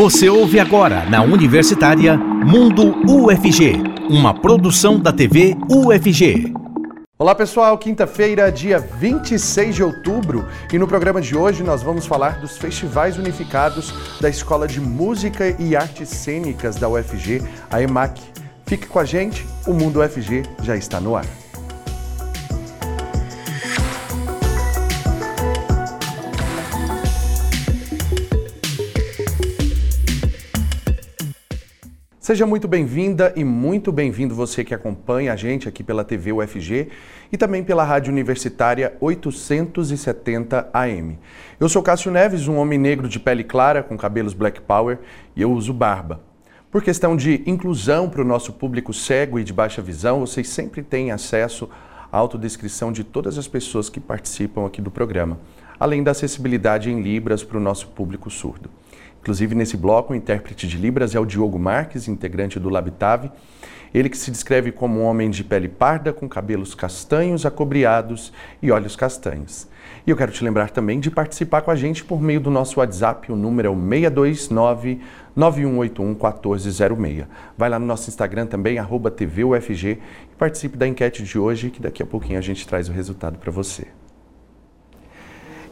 Você ouve agora na Universitária Mundo UFG, uma produção da TV UFG. Olá pessoal, quinta-feira, dia 26 de outubro, e no programa de hoje nós vamos falar dos festivais unificados da Escola de Música e Artes Cênicas da UFG, a EMAC. Fique com a gente, o Mundo UFG já está no ar. Seja muito bem-vinda e muito bem-vindo você que acompanha a gente aqui pela TV UFG e também pela Rádio Universitária 870 AM. Eu sou Cássio Neves, um homem negro de pele clara com cabelos black power e eu uso barba. Por questão de inclusão para o nosso público cego e de baixa visão, vocês sempre têm acesso à autodescrição de todas as pessoas que participam aqui do programa, além da acessibilidade em Libras para o nosso público surdo. Inclusive, nesse bloco, o intérprete de Libras é o Diogo Marques, integrante do Labitave. Ele que se descreve como um homem de pele parda, com cabelos castanhos, acobreados e olhos castanhos. E eu quero te lembrar também de participar com a gente por meio do nosso WhatsApp, o número é o 629 9181 1406. Vai lá no nosso Instagram também, arroba TVUFG, e participe da enquete de hoje, que daqui a pouquinho a gente traz o resultado para você.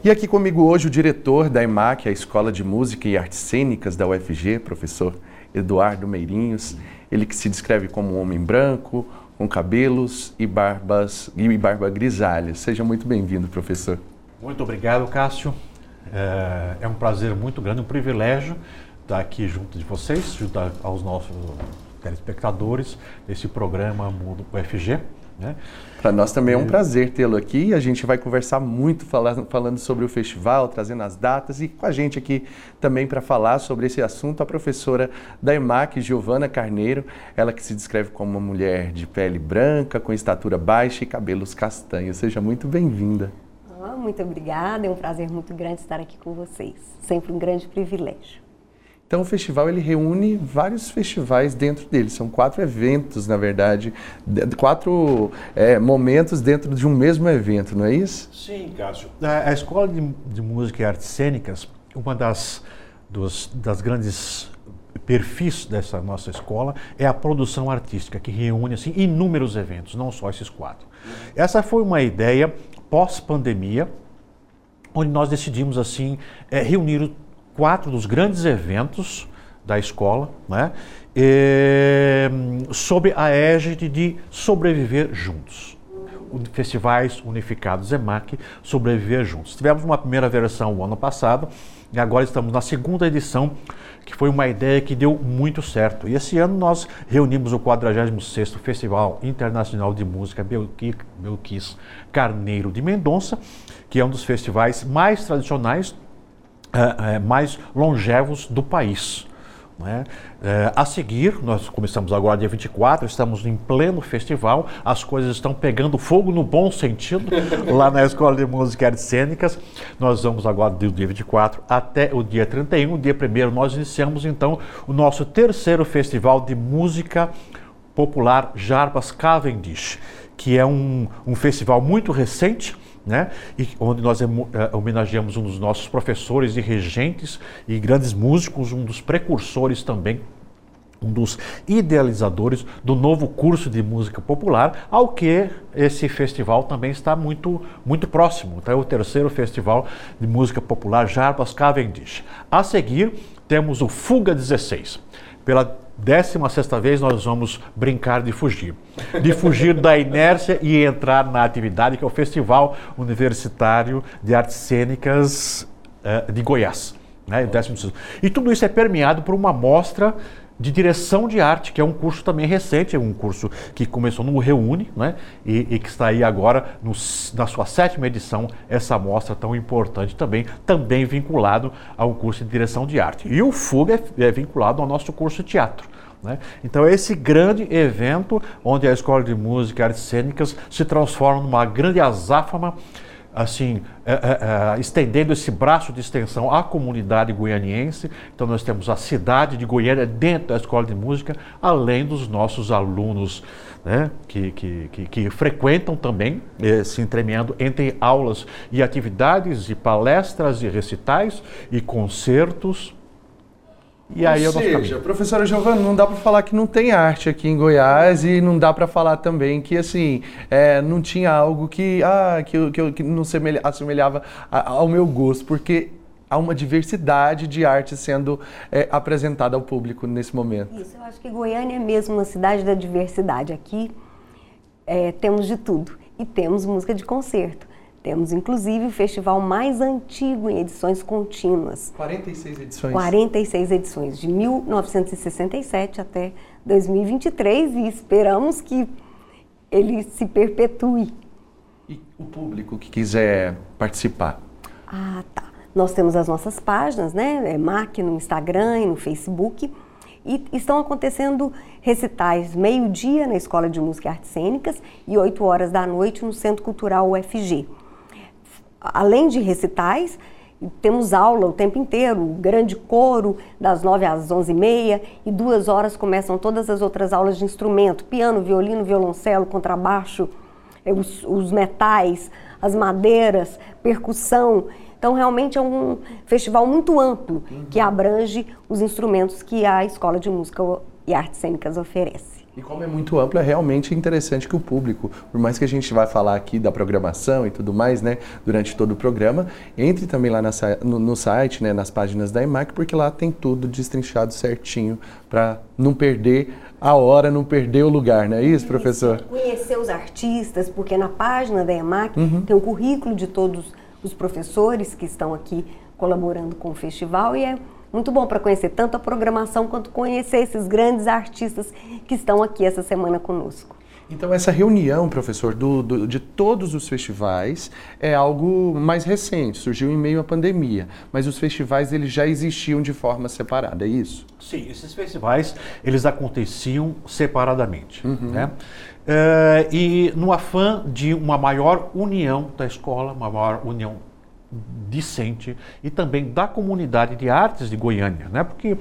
E aqui comigo hoje o diretor da EMAC, a Escola de Música e Artes Cênicas da UFG, professor Eduardo Meirinhos. Ele que se descreve como um homem branco, com cabelos e barbas e barba grisalha. Seja muito bem-vindo, professor. Muito obrigado, Cássio. É, é um prazer muito grande, um privilégio estar aqui junto de vocês, junto aos nossos telespectadores desse programa Mundo UFG. Né? Para nós também é um prazer tê-lo aqui. A gente vai conversar muito falando, falando sobre o festival, trazendo as datas e com a gente aqui também para falar sobre esse assunto a professora da EMAC, Giovana Carneiro, ela que se descreve como uma mulher de pele branca, com estatura baixa e cabelos castanhos. Seja muito bem-vinda. Oh, muito obrigada, é um prazer muito grande estar aqui com vocês. Sempre um grande privilégio. Então o festival ele reúne vários festivais dentro dele. São quatro eventos, na verdade, quatro é, momentos dentro de um mesmo evento, não é isso? Sim, Cássio. A, a Escola de, de, Música e Artes Cênicas, uma das, dos, das grandes perfis dessa nossa escola é a produção artística, que reúne assim, inúmeros eventos, não só esses quatro. Essa foi uma ideia pós-pandemia, onde nós decidimos assim é, reunir quatro dos grandes eventos da escola, né, e, sob a égide de sobreviver juntos. Festivais Unificados EMAC, sobreviver juntos. Tivemos uma primeira versão o ano passado e agora estamos na segunda edição, que foi uma ideia que deu muito certo. E esse ano nós reunimos o 46º Festival Internacional de Música Belquis Carneiro de Mendonça, que é um dos festivais mais tradicionais é, é, mais longevos do país. É? É, a seguir, nós começamos agora dia 24, estamos em pleno festival, as coisas estão pegando fogo no bom sentido lá na Escola de Música e Artes Cênicas. Nós vamos agora do dia 24 até o dia 31, dia 1 nós iniciamos então o nosso terceiro festival de música popular Jarbas Cavendish, que é um, um festival muito recente, né? E onde nós eh, homenageamos um dos nossos professores e regentes e grandes músicos, um dos precursores também um dos idealizadores do novo curso de música popular, ao que esse festival também está muito, muito próximo. Então, é o terceiro festival de música popular Jarbas Cavendish. A seguir, temos o Fuga 16. Pela décima sexta vez nós vamos brincar de fugir. De fugir da inércia e entrar na atividade que é o Festival Universitário de Artes Cênicas uh, de Goiás. Né? E tudo isso é permeado por uma mostra de direção de arte, que é um curso também recente, é um curso que começou no Reúne, né? E, e que está aí agora no, na sua sétima edição, essa mostra tão importante também, também vinculado ao curso de direção de arte. E o FUG é, é vinculado ao nosso curso de teatro. Né? Então, esse grande evento onde a Escola de Música e Artes Cênicas se transforma numa grande azáfama assim, é, é, é, estendendo esse braço de extensão à comunidade goianiense. Então, nós temos a cidade de Goiânia dentro da escola de música, além dos nossos alunos né, que, que, que, que, frequentam também, eh, se entremeando entre aulas e atividades, e palestras, e recitais, e concertos. E aí Ou nosso seja, professora Giovana, não dá para falar que não tem arte aqui em Goiás e não dá para falar também que assim é, não tinha algo que ah que, que, que não semelha- assemelhava ao meu gosto, porque há uma diversidade de arte sendo é, apresentada ao público nesse momento. Isso, eu acho que Goiânia é mesmo uma cidade da diversidade. Aqui é, temos de tudo. E temos música de concerto. Temos, inclusive, o festival mais antigo em edições contínuas. 46 edições. 46 edições, de 1967 até 2023, e esperamos que ele se perpetue. E o público que quiser participar. Ah, tá. Nós temos as nossas páginas, né? É MAC no Instagram e no Facebook. E estão acontecendo recitais meio-dia na Escola de Música e Artes Cênicas e 8 horas da noite no Centro Cultural UFG. Além de recitais, temos aula o tempo inteiro, grande coro das 9 às 11 e meia e duas horas começam todas as outras aulas de instrumento, piano, violino, violoncelo, contrabaixo, eh, os, os metais, as madeiras, percussão. Então, realmente é um festival muito amplo que abrange os instrumentos que a Escola de Música e Artes Cênicas oferece. E como é muito amplo, é realmente interessante que o público, por mais que a gente vai falar aqui da programação e tudo mais, né, durante todo o programa, entre também lá na no, no site, né, nas páginas da EMAC, porque lá tem tudo destrinchado certinho para não perder a hora, não perder o lugar, não é isso, professor? Conhecer os artistas, porque na página da EMAC tem o currículo de todos os professores que estão aqui colaborando com o festival e é muito bom para conhecer tanto a programação quanto conhecer esses grandes artistas que estão aqui essa semana conosco. Então essa reunião, professor, do- do- de todos os festivais é algo mais recente, surgiu em meio à pandemia, mas os festivais eles já existiam de forma separada, é isso? Sim, esses festivais eles aconteciam separadamente, né? Eh, e no afã de uma maior união da escola, uma maior união discente e também da comunidade de artes de Goiânia, né? Porque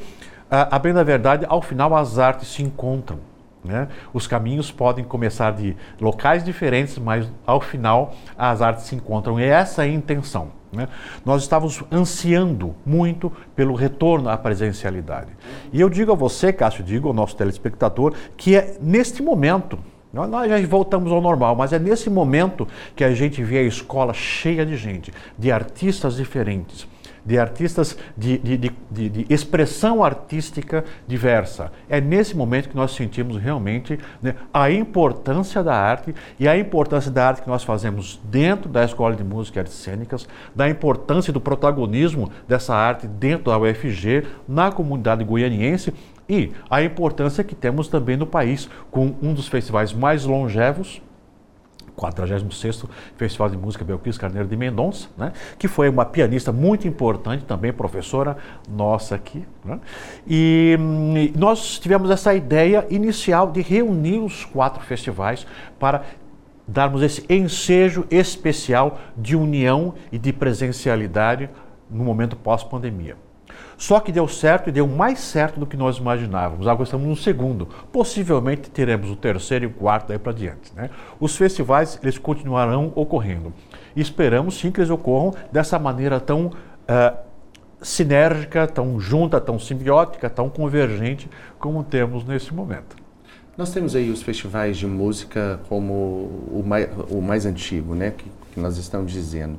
a, a bem da verdade, ao final as artes se encontram. Né? Os caminhos podem começar de locais diferentes, mas ao final as artes se encontram. E essa é a intenção. né? Nós estávamos ansiando muito pelo retorno à presencialidade. E eu digo a você, Cássio, digo ao nosso telespectador, que é neste momento, nós já voltamos ao normal, mas é nesse momento que a gente vê a escola cheia de gente, de artistas diferentes de artistas de, de, de, de, de expressão artística diversa. É nesse momento que nós sentimos realmente né, a importância da arte e a importância da arte que nós fazemos dentro da Escola de Música e Artes Cênicas, da importância do protagonismo dessa arte dentro da UFG, na comunidade goianiense e a importância que temos também no país, com um dos festivais mais longevos, 46º Festival de Música Belquis Carneiro de Mendonça, né? que foi uma pianista muito importante, também professora nossa aqui. Né? E hum, e nós tivemos essa ideia inicial de reunir os quatro festivais para darmos esse ensejo especial de união e de presencialidade no momento pós-pandemia. Só que deu certo e deu mais certo do que nós imaginávamos. Agora estamos no segundo. Possivelmente teremos o terceiro e o quarto daí para diante. Né? Os festivais eles continuarão ocorrendo. E esperamos sim que eles ocorram dessa maneira tão eh, sinérgica, tão junta, tão simbiótica, tão convergente como temos nesse momento. Nós temos aí os festivais de música como o mais, o mais antigo, né, que, que nós estamos dizendo.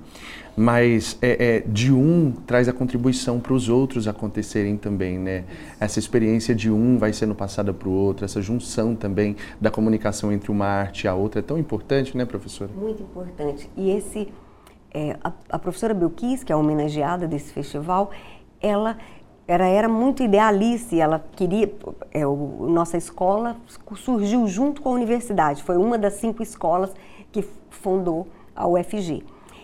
Mas é, é, de um traz a contribuição para os outros acontecerem também, né? Essa experiência de um vai sendo passada para o outro, essa junção também da comunicação entre uma arte e a outra é tão importante, né, professora? Muito importante. E esse, é, a, a professora Belkis, que é a homenageada desse festival, ela era, era muito idealista e ela queria. É, o, nossa escola surgiu junto com a universidade, foi uma das cinco escolas que fundou a UFG.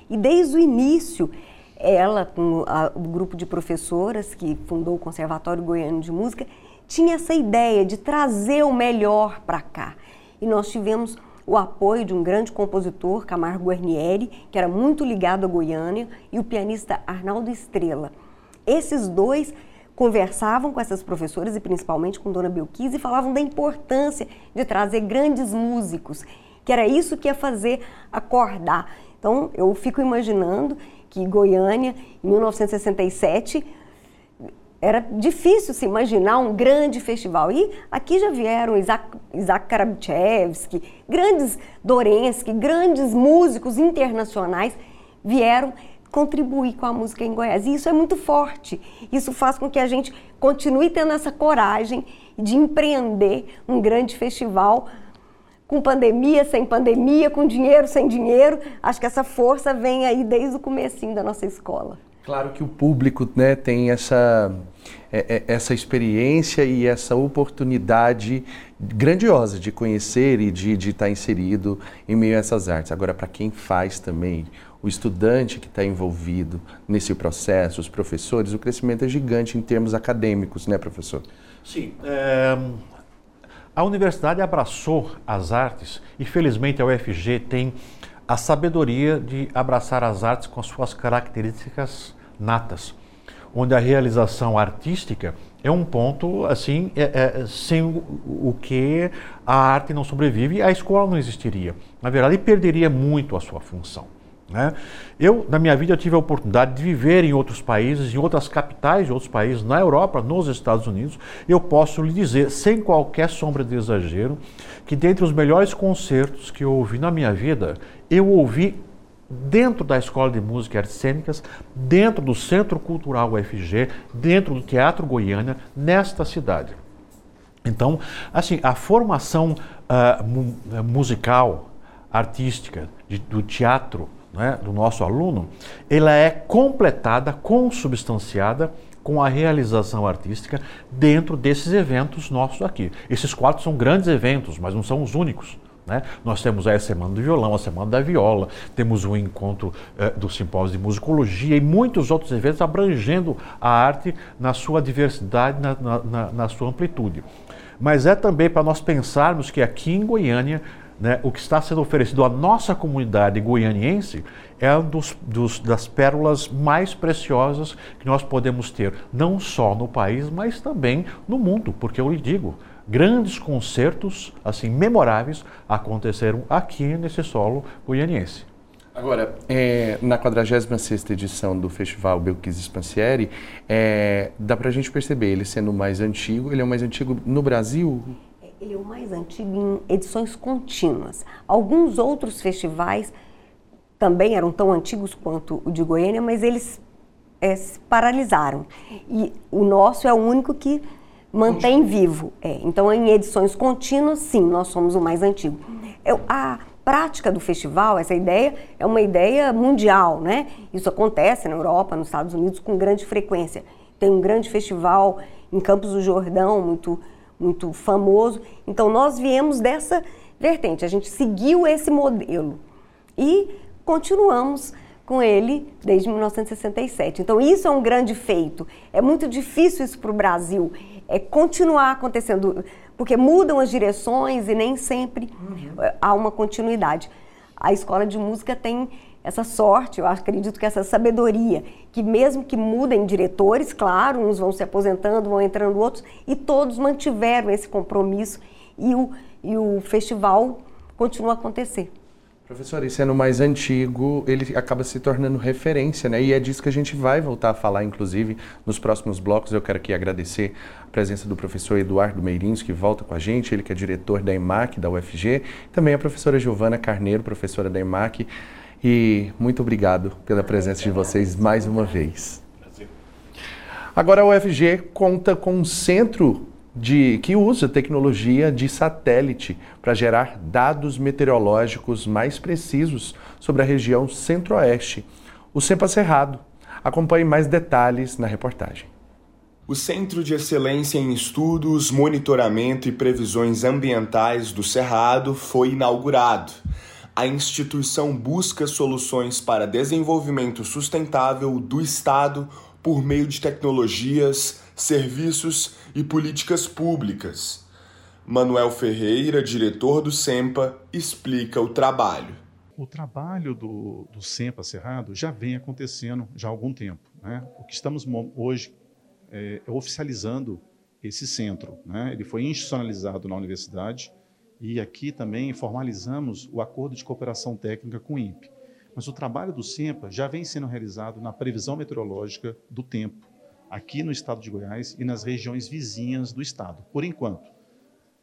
E desde o início, ela, com a, o grupo de professoras que fundou o Conservatório Goiano de Música, tinha essa ideia de trazer o melhor para cá. E nós tivemos o apoio de um grande compositor, Camargo Guarnieri, que era muito ligado à Goiânia, e o pianista Arnaldo Estrela. Esses dois conversavam com essas professoras e principalmente com Dona Belkis e falavam da importância de trazer grandes músicos, que era isso que ia fazer acordar. Então, eu fico imaginando que Goiânia, em 1967, era difícil se imaginar um grande festival. E aqui já vieram Isaac, Isaac Karabchevsky, grandes Dorensky, grandes músicos internacionais vieram contribuir com a música em Goiás. E isso é muito forte. Isso faz com que a gente continue tendo essa coragem de empreender um grande festival com pandemia, sem pandemia, com dinheiro, sem dinheiro. Acho que essa força vem aí desde o comecinho da nossa escola. Claro que o público né, tem essa, é, é, essa experiência e essa oportunidade grandiosa de conhecer e de, de estar inserido em meio a essas artes. Agora, para quem faz também, o estudante que está envolvido nesse processo, os professores, o crescimento é gigante em termos acadêmicos, né, professor? Sim. É, a universidade abraçou as artes e, felizmente, a UFG tem a sabedoria de abraçar as artes com as suas características natas, onde a realização artística é um ponto assim é, é, sem o, o, que a arte não sobrevive, a escola não existiria. Na verdade, perderia muito a sua função. Né? Eu, na minha vida, eu tive a oportunidade de viver em outros países, em outras capitais de outros países, na Europa, nos Estados Unidos. Eu posso lhe dizer, sem qualquer sombra de exagero, que dentre os melhores concertos que eu ouvi na minha vida, eu ouvi dentro da Escola de Música e Artes Cênicas, dentro do Centro Cultural UFG, dentro do Teatro Goiânia, nesta cidade. Então, assim, a formação uh, mu musical, artística, de, do teatro né, do nosso aluno, ela é completada, consubstanciada com a realização artística dentro desses eventos nossos aqui. Esses quatro são grandes eventos, mas não são os únicos. Né? Nós temos a Semana do Violão, a Semana da Viola, temos o encontro eh, do Simpósio de Musicologia e muitos outros eventos abrangendo a arte na sua diversidade, na, na, na sua amplitude. Mas é também para nós pensarmos que aqui em Goiânia né, o que está sendo oferecido à nossa comunidade goianiense é um dos, dos, das pérolas mais preciosas que nós podemos ter, não só no país, mas também no mundo, porque eu lhe digo, grandes concertos assim memoráveis aconteceram aqui nesse solo goianiense. Agora, é, na 46ª edição do Festival Belkis Spancieri, é, dá para a gente perceber, ele sendo mais antigo, ele é o mais antigo no Brasil? Ele é o mais antigo em edições contínuas. Alguns outros festivais também eram tão antigos quanto o de Goiânia, mas eles é, se paralisaram. E o nosso é o único que mantém vivo. É. Então, em edições contínuas, sim, nós somos o mais antigo. É, a prática do festival, essa ideia, é uma ideia mundial, né? Isso acontece na Europa, nos Estados Unidos, com grande frequência. Tem um grande festival em Campos do Jordão, muito muito famoso. Então nós viemos dessa vertente, a gente seguiu esse modelo e continuamos com ele desde 1967. Então isso é um grande feito. É muito difícil isso para o Brasil, é continuar acontecendo, porque mudam as direções e nem sempre uhum. há uma continuidade. A escola de música tem essa sorte, eu acredito que essa sabedoria, que mesmo que mudem diretores, claro, uns vão se aposentando, vão entrando outros, e todos mantiveram esse compromisso e o, e o festival continua a acontecer. Professor, e sendo mais antigo, ele acaba se tornando referência, né? E é disso que a gente vai voltar a falar, inclusive, nos próximos blocos. Eu quero aqui agradecer a presença do professor Eduardo Meirins, que volta com a gente, ele que é diretor da EMAC, da UFG, também a professora Giovana Carneiro, professora da EMAC. E muito obrigado pela presença de vocês mais uma vez. Agora a UFG conta com um centro de, que usa tecnologia de satélite para gerar dados meteorológicos mais precisos sobre a região centro-oeste, o CEPA Cerrado. Acompanhe mais detalhes na reportagem. O Centro de Excelência em Estudos, Monitoramento e Previsões Ambientais do Cerrado foi inaugurado a instituição busca soluções para desenvolvimento sustentável do Estado por meio de tecnologias, serviços e políticas públicas. Manuel Ferreira, diretor do SEMPA, explica o trabalho. O trabalho do, do SEMPA Cerrado já vem acontecendo já há algum tempo. Né? O que estamos hoje é, oficializando esse centro. Né? Ele foi institucionalizado na universidade e aqui também formalizamos o acordo de cooperação técnica com o INPE. Mas o trabalho do SEMPA já vem sendo realizado na previsão meteorológica do tempo. aqui no estado de Goiás e nas regiões vizinhas do estado, por enquanto.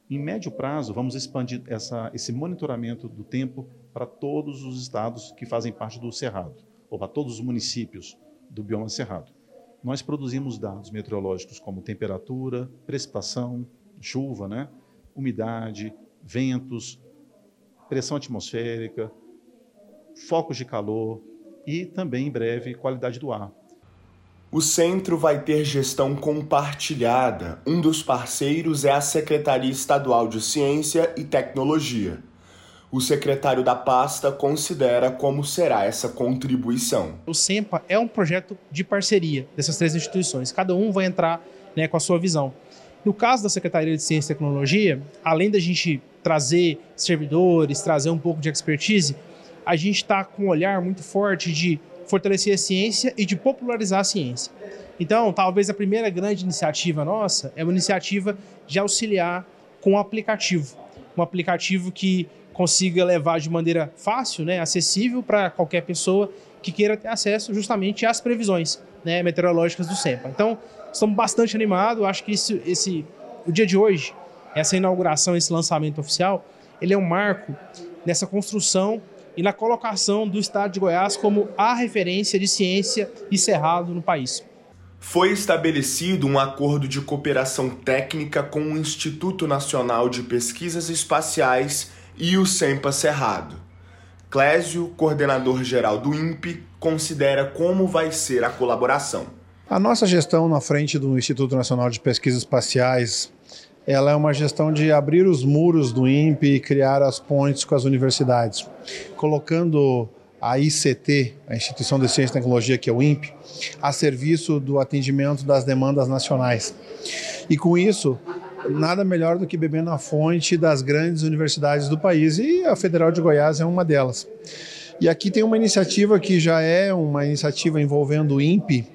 Em médio prazo, vamos expandir essa, esse monitoramento do tempo para todos os estados que fazem parte do Cerrado, ou para todos os municípios do bioma Cerrado. Nós produzimos dados meteorológicos como temperatura, precipitação, chuva, né? umidade, ventos, pressão atmosférica, focos de calor e também, em breve, qualidade do ar. O centro vai ter gestão compartilhada. Um dos parceiros é a Secretaria Estadual de Ciência e Tecnologia. O secretário da pasta considera como será essa contribuição. O SEMPA é um projeto de parceria dessas três instituições. Cada um vai entrar né, com a sua visão. No caso da Secretaria de Ciência e Tecnologia, além da gente trazer servidores, trazer um pouco de expertise, a gente está com um olhar muito forte de fortalecer a ciência e de popularizar a ciência. Então, talvez a primeira grande iniciativa nossa é uma iniciativa de auxiliar com um aplicativo. Um aplicativo que consiga levar de maneira fácil, né, acessível para qualquer pessoa que queira ter acesso justamente às previsões né, meteorológicas do SEMPA. Então, estamos bastante animados. Acho que esse, esse, o dia de hoje, essa inauguração, esse lançamento oficial, ele é um marco nessa construção e na colocação do estado de Goiás como a referência de ciência e cerrado no país. Foi estabelecido um acordo de cooperação técnica com o Instituto Nacional de Pesquisas Espaciais e o SEMPA Cerrado. Clésio, coordenador geral do INPE, considera como vai ser a colaboração. A nossa gestão na frente do Instituto Nacional de Pesquisas Espaciais ela é uma gestão de abrir os muros do INPE e criar as pontes com as universidades, colocando a ICT, a Instituição de Ciência e Tecnologia, que é o INPE, a serviço do atendimento das demandas nacionais. E com isso, nada melhor do que beber na fonte das grandes universidades do país, e a Federal de Goiás é uma delas. E aqui tem uma iniciativa que já é uma iniciativa envolvendo o INPE,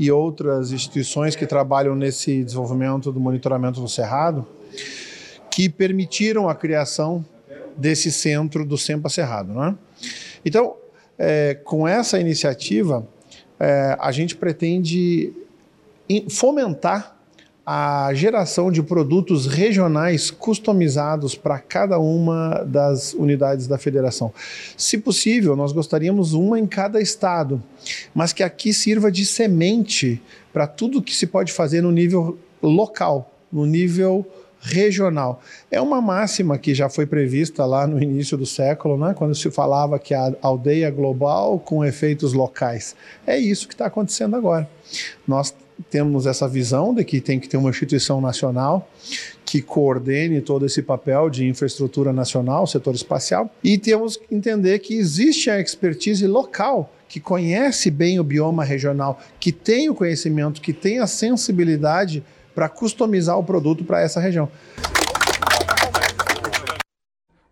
e outras instituições que trabalham nesse desenvolvimento do monitoramento do Cerrado, que permitiram a criação desse centro do SEMPA Cerrado. Né? Então, é, com essa iniciativa, é, a gente pretende fomentar a geração de produtos regionais customizados para cada uma das unidades da federação. Se possível, nós gostaríamos uma em cada estado, mas que aqui sirva de semente para tudo que se pode fazer no nível local, no nível regional. É uma máxima que já foi prevista lá no início do século, né, quando se falava que a aldeia global com efeitos locais. É isso que está acontecendo agora. Nós temos essa visão de que tem que ter uma instituição nacional que coordene todo esse papel de infraestrutura nacional, setor espacial, e temos que entender que existe a expertise local que conhece bem o bioma regional, que tem o conhecimento, que tem a sensibilidade para customizar o produto para essa região.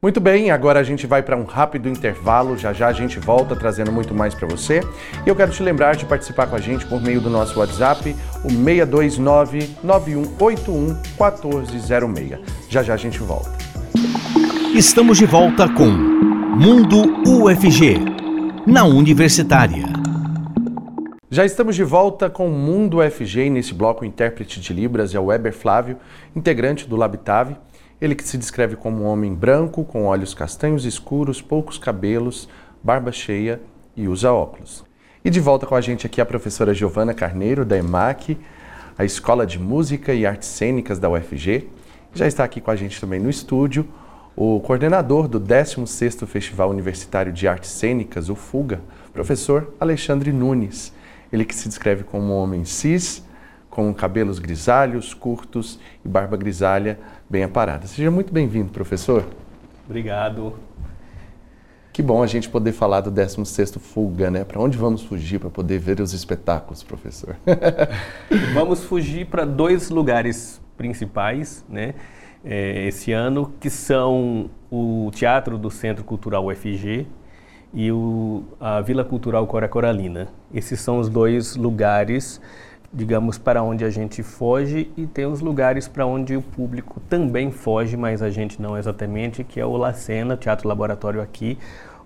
Muito bem, agora a gente vai para um rápido intervalo. Já já a gente volta trazendo muito mais para você. E eu quero te lembrar de participar com a gente por meio do nosso WhatsApp, o 629 9181 1406. Já já a gente volta. Estamos de volta com Mundo UFG, na Universitária. Já estamos de volta com o Mundo UFG e nesse bloco o intérprete de Libras é o Weber Flávio, integrante do Labitave. Ele que se descreve como um homem branco, com olhos castanhos escuros, poucos cabelos, barba cheia e usa óculos. E de volta com a gente aqui a professora Giovana Carneiro, da EMAC, a Escola de Música e Artes Cênicas da UFG. Já está aqui com a gente também no estúdio o coordenador do 16º Festival Universitário de Artes Cênicas, o FUGA, professor Alexandre Nunes. Ele que se descreve como um homem cis, com cabelos grisalhos, curtos e barba grisalha bem aparada. Seja muito bem-vindo, professor. Obrigado. Que bom a gente poder falar do 16º Fuga, né? Para onde vamos fugir para poder ver os espetáculos, professor? vamos fugir para dois lugares principais, né? É, esse ano, que são o Teatro do Centro Cultural UFG e o, a Vila Cultural Cora Coralina. Esses são os dois lugares digamos, para onde a gente foge e tem os lugares para onde o público também foge, mas a gente não exatamente, que é o Lacena, Teatro Laboratório aqui,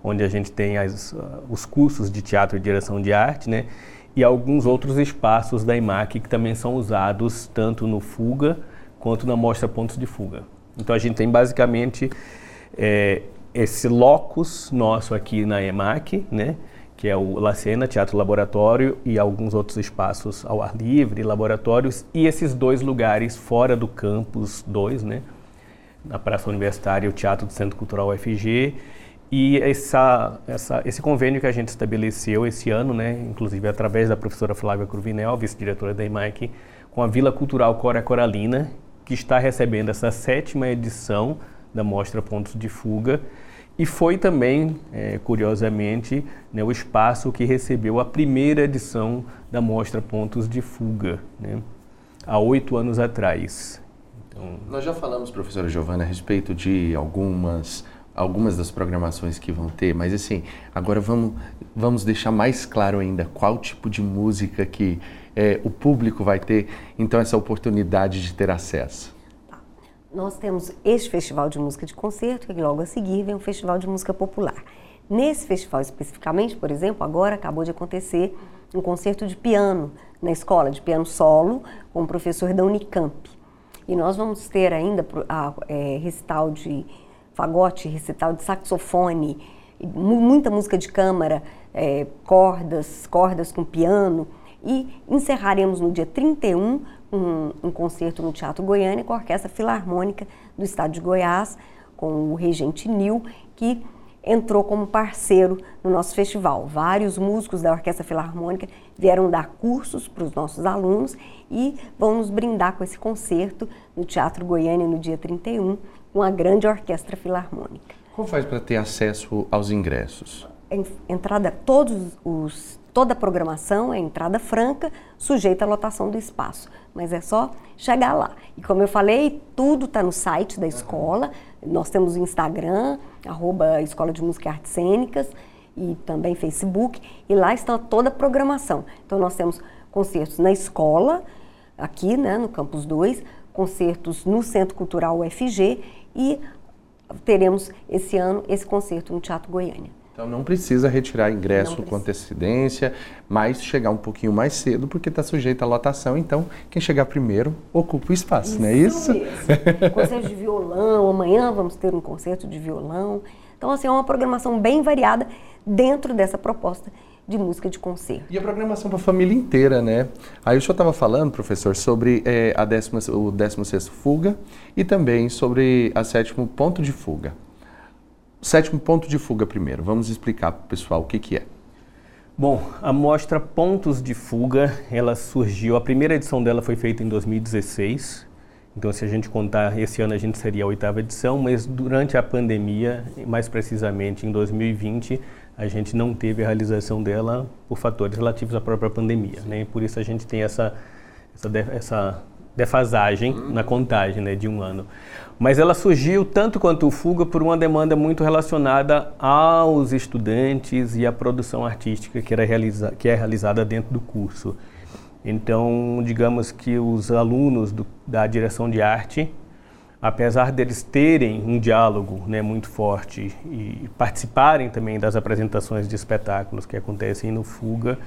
onde a gente tem as, uh, os cursos de teatro e direção de arte, né? e alguns outros espaços da IMAC que também são usados tanto no Fuga quanto na mostra Pontos de Fuga. Então a gente tem basicamente é, esse locus nosso aqui na EMAC, né? Que é o Lacena, Teatro Laboratório e alguns outros espaços ao ar livre, laboratórios, e esses dois lugares fora do campus 2, né? na Praça Universitária, o Teatro do Centro Cultural UFG, e essa, essa, esse convênio que a gente estabeleceu esse ano, né, inclusive através da professora Flávia Cruvinel, vice-diretora da IMAC, com a Vila Cultural Cora Coralina, que está recebendo essa sétima edição da Mostra Pontos de Fuga, e foi também, é, curiosamente, né, o espaço que recebeu a primeira edição da mostra Pontos de Fuga, né, há oito anos atrás. Então... Nós já falamos, professora Giovana, a respeito de algumas algumas das programações que vão ter, mas assim, agora vamos, vamos deixar mais claro ainda qual tipo de música que é, o público vai ter, então, essa oportunidade de ter acesso. Nós temos este festival de música de concerto e logo a seguir vem o festival de música popular. Nesse festival especificamente, por exemplo, agora acabou de acontecer um concerto de piano na escola, de piano solo, com o professor da Unicamp. E nós vamos ter ainda a, é, recital de fagote, recital de saxofone, muita música de câmara, é, cordas, cordas com piano. E encerraremos no dia 31 um, um concerto no Teatro Goiânia com a Orquestra Filarmônica do Estado de Goiás, com o regente Nil, que entrou como parceiro no nosso festival. Vários músicos da Orquestra Filarmônica vieram dar cursos para os nossos alunos e vão nos brindar com esse concerto no Teatro Goiânia no dia 31, com a grande Orquestra Filarmônica. Como faz para ter acesso aos ingressos? Entrada, todos os Toda a programação é entrada franca, sujeita à lotação do espaço, mas é só chegar lá. E como eu falei, tudo está no site da escola. Nós temos o Instagram, arroba Escola de Música e Artes Cênicas, e também Facebook, e lá está toda a programação. Então nós temos concertos na escola, aqui né, no Campus 2, concertos no Centro Cultural UFG e teremos esse ano esse concerto no Teatro Goiânia. Então não precisa retirar ingresso com antecedência, mas chegar um pouquinho mais cedo, porque está sujeito à lotação. Então, quem chegar primeiro ocupa o espaço, isso não é isso? Mesmo. concerto de violão, amanhã vamos ter um concerto de violão. Então, assim, é uma programação bem variada dentro dessa proposta de música de concerto. E a programação para a família inteira, né? Aí o senhor estava falando, professor, sobre é, a décima, o 16 Fuga e também sobre a sétimo Ponto de Fuga sétimo ponto de fuga primeiro. Vamos explicar para o pessoal o que, que é. Bom, a mostra Pontos de Fuga, ela surgiu, a primeira edição dela foi feita em 2016. Então, se a gente contar, esse ano a gente seria a oitava edição, mas durante a pandemia, mais precisamente em 2020, a gente não teve a realização dela por fatores relativos à própria pandemia, né? Por isso a gente tem essa, essa, essa defasagem na contagem né, de um ano. Mas ela surgiu, tanto quanto o Fuga, por uma demanda muito relacionada aos estudantes e à produção artística que, era realiza que é realizada dentro do curso. Então, digamos que os alunos do, da direção de arte, apesar deles terem um diálogo né, muito forte e participarem também das apresentações de espetáculos que acontecem no Fuga,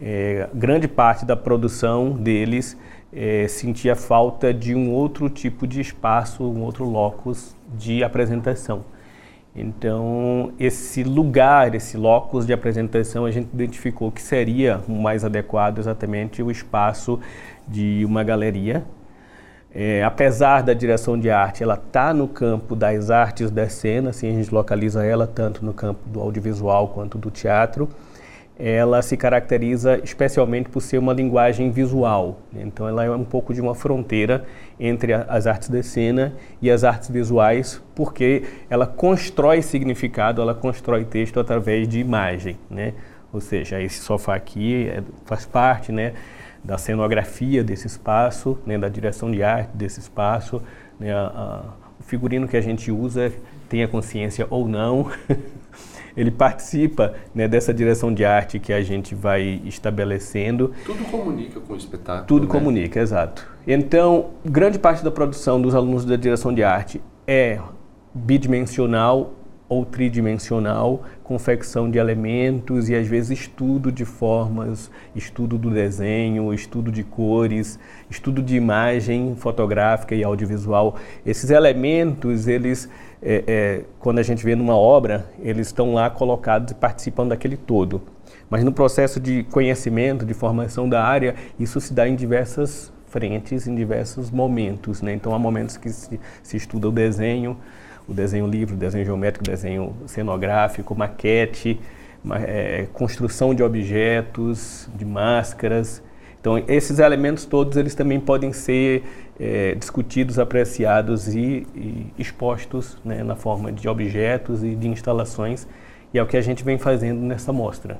é, grande parte da produção deles é, sentia falta de um outro tipo de espaço, um outro locus de apresentação. Então, esse lugar, esse locus de apresentação, a gente identificou que seria o mais adequado exatamente o espaço de uma galeria. É, apesar da direção de arte, ela está no campo das artes da cena, assim, a gente localiza ela tanto no campo do audiovisual quanto do teatro ela se caracteriza especialmente por ser uma linguagem visual. Então, ela é um pouco de uma fronteira entre as artes de cena e as artes visuais, porque ela constrói significado, ela constrói texto através de imagem, né? Ou seja, esse sofá aqui é, faz parte, né, da cenografia desse espaço, né, da direção de arte desse espaço, né, a, a, o figurino que a gente usa tenha consciência ou não. ele participa né, dessa direção de arte que a gente vai estabelecendo. Tudo comunica com o espetáculo. Tudo né? comunica, exato. Então, grande parte da produção dos alunos da direção de arte é bidimensional ou tridimensional, confecção de elementos e às vezes estudo de formas, estudo do desenho, estudo de cores, estudo de imagem fotográfica e audiovisual. Esses elementos, eles, é, é, quando a gente vê numa obra, eles estão lá colocados e participam daquele todo. Mas no processo de conhecimento, de formação da área, isso se dá em diversas frentes, em diversos momentos. Né? Então, há momentos que se, se estuda o desenho, o desenho livre, o desenho geométrico, o desenho cenográfico, maquete, é, construção de objetos, de máscaras. Então, esses elementos todos eles também podem ser é, discutidos, apreciados e, e expostos né, na forma de objetos e de instalações, e é o que a gente vem fazendo nessa mostra.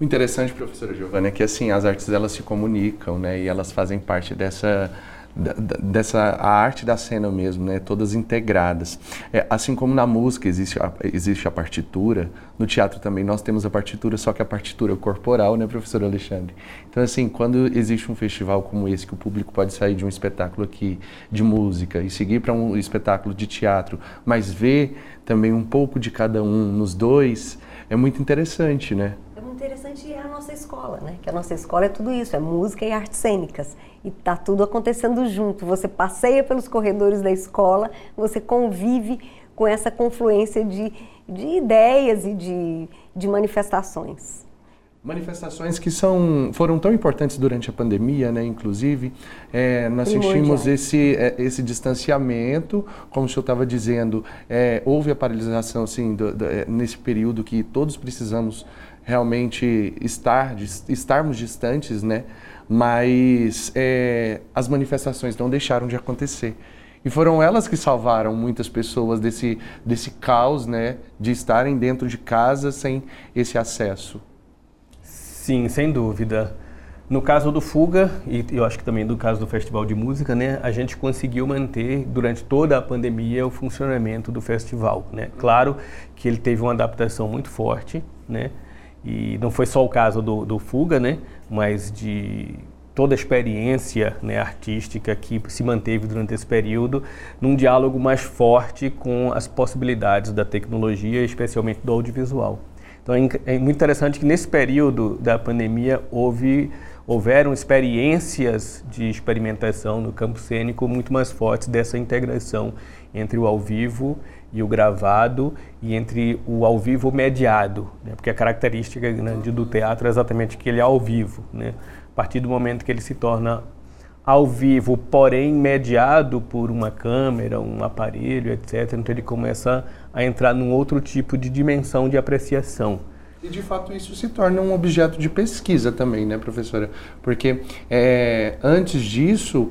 O interessante, professora Giovana, é que assim as artes elas se comunicam, né, e elas fazem parte dessa dessa a arte da cena mesmo, né? Todas integradas. É, assim como na música existe a, existe a partitura, no teatro também nós temos a partitura, só que a partitura corporal, né, professor Alexandre? Então assim, quando existe um festival como esse que o público pode sair de um espetáculo aqui de música e seguir para um espetáculo de teatro, mas ver também um pouco de cada um nos dois, é muito interessante, né? Interessante é a nossa escola, né? Que a nossa escola é tudo isso, é música e artes cênicas. E tá tudo acontecendo junto. Você passeia pelos corredores da escola, você convive com essa confluência de, de ideias e de, de manifestações. Manifestações que são, foram tão importantes durante a pandemia, né? Inclusive, é, nós sentimos esse, é, esse distanciamento, como o senhor estava dizendo, é, houve a paralisação, assim, do, do, nesse período que todos precisamos realmente estar, estarmos distantes, né? Mas é, as manifestações não deixaram de acontecer. E foram elas que salvaram muitas pessoas desse, desse caos, né? De estarem dentro de casa sem esse acesso. Sim, sem dúvida. No caso do Fuga, e eu acho que também no caso do Festival de Música, né, a gente conseguiu manter durante toda a pandemia o funcionamento do festival. Né? Claro que ele teve uma adaptação muito forte, né? E não foi só o caso do, do Fuga, né? Mas de toda a experiência né, artística que se manteve durante esse período, num diálogo mais forte com as possibilidades da tecnologia, especialmente do audiovisual. Então é, é muito interessante que nesse período da pandemia houve houveram experiências de experimentação no campo cênico muito mais fortes dessa integração entre o ao vivo e o gravado e entre o ao vivo mediado, né? porque a característica grande do teatro é exatamente que ele é ao vivo. Né? A partir do momento que ele se torna ao vivo, porém mediado por uma câmera, um aparelho, etc., então ele começa a entrar num outro tipo de dimensão de apreciação. E de fato isso se torna um objeto de pesquisa também, né, professora? Porque é, antes disso,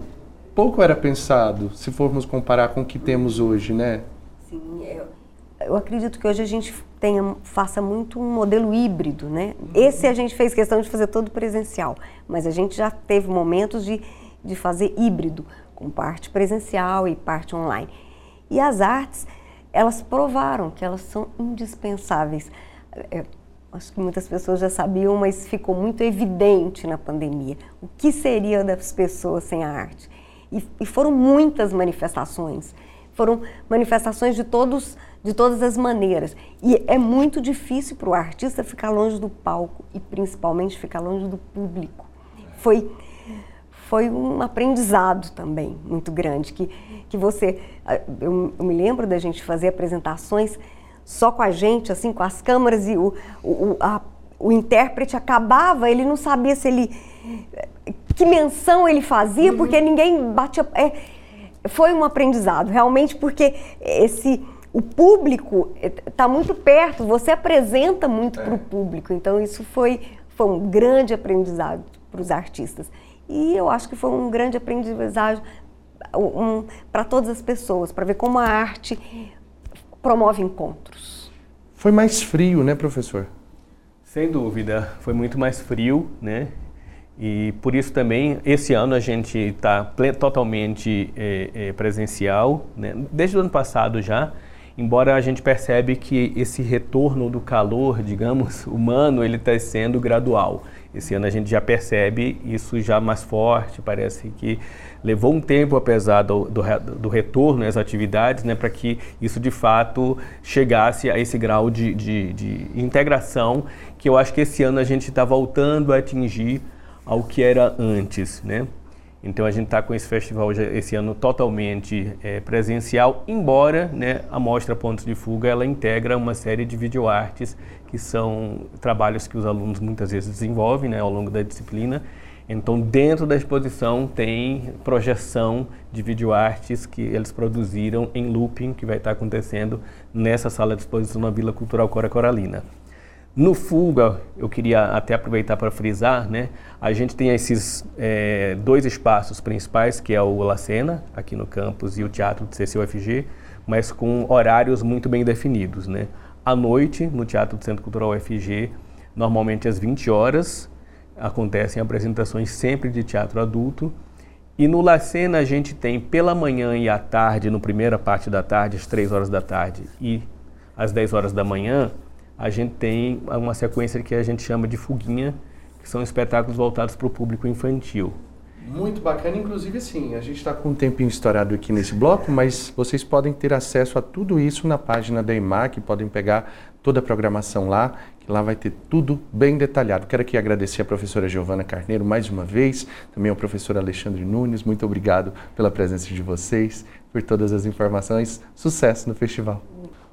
pouco era pensado, se formos comparar com o que temos hoje, né? Sim, eu, eu acredito que hoje a gente tenha, faça muito um modelo híbrido, né? Esse a gente fez questão de fazer todo presencial, mas a gente já teve momentos de, de fazer híbrido, com parte presencial e parte online. E as artes, elas provaram que elas são indispensáveis. É, acho que muitas pessoas já sabiam, mas ficou muito evidente na pandemia o que seria das pessoas sem a arte. E, e foram muitas manifestações foram manifestações de todos de todas as maneiras. E é muito difícil para o artista ficar longe do palco e principalmente ficar longe do público. Foi foi um aprendizado também muito grande que que você eu, eu me lembro da gente fazer apresentações só com a gente assim com as câmeras e o o, a, o intérprete acabava ele não sabia se ele que menção ele fazia uhum. porque ninguém batia é, foi um aprendizado, realmente, porque esse o público está muito perto, você apresenta muito é. para o público, então isso foi, foi um grande aprendizado para os artistas. E eu acho que foi um grande aprendizado um, para todas as pessoas, para ver como a arte promove encontros. Foi mais frio, né, professor? Sem dúvida, foi muito mais frio, né? E por isso também, esse ano a gente está totalmente é, é, presencial, né? desde o ano passado já. embora a gente percebe que esse retorno do calor, digamos, humano, ele está sendo gradual. Esse ano a gente já percebe isso já mais forte, parece que levou um tempo, apesar do, do, do retorno às atividades, né, para que isso de fato chegasse a esse grau de, de, de integração que eu acho que esse ano a gente está voltando a atingir ao que era antes, né? Então a gente está com esse festival já, esse ano totalmente é, presencial, embora né, a mostra Pontos de Fuga ela integra uma série de videoartes que são trabalhos que os alunos muitas vezes desenvolvem né, ao longo da disciplina. Então dentro da exposição tem projeção de videoartes que eles produziram em looping que vai estar acontecendo nessa sala de exposição na Vila Cultural Cora Coralina. No Fuga, eu queria até aproveitar para frisar, né? A gente tem esses é, dois espaços principais, que é o Lacena, aqui no campus, e o Teatro do CCUFG, mas com horários muito bem definidos, né? À noite, no Teatro do Centro Cultural UFG, normalmente às 20 horas, acontecem apresentações sempre de teatro adulto. E no Lacena a gente tem pela manhã e à tarde, no primeira parte da tarde, às 3 horas da tarde e às 10 horas da manhã, a gente tem uma sequência que a gente chama de Fuguinha, que são espetáculos voltados para o público infantil. Muito bacana, inclusive sim, a gente está com um tempinho estourado aqui nesse bloco, mas vocês podem ter acesso a tudo isso na página da EMAC, podem pegar toda a programação lá, que lá vai ter tudo bem detalhado. Quero aqui agradecer a professora Giovana Carneiro mais uma vez, também ao professor Alexandre Nunes, muito obrigado pela presença de vocês, por todas as informações, sucesso no festival.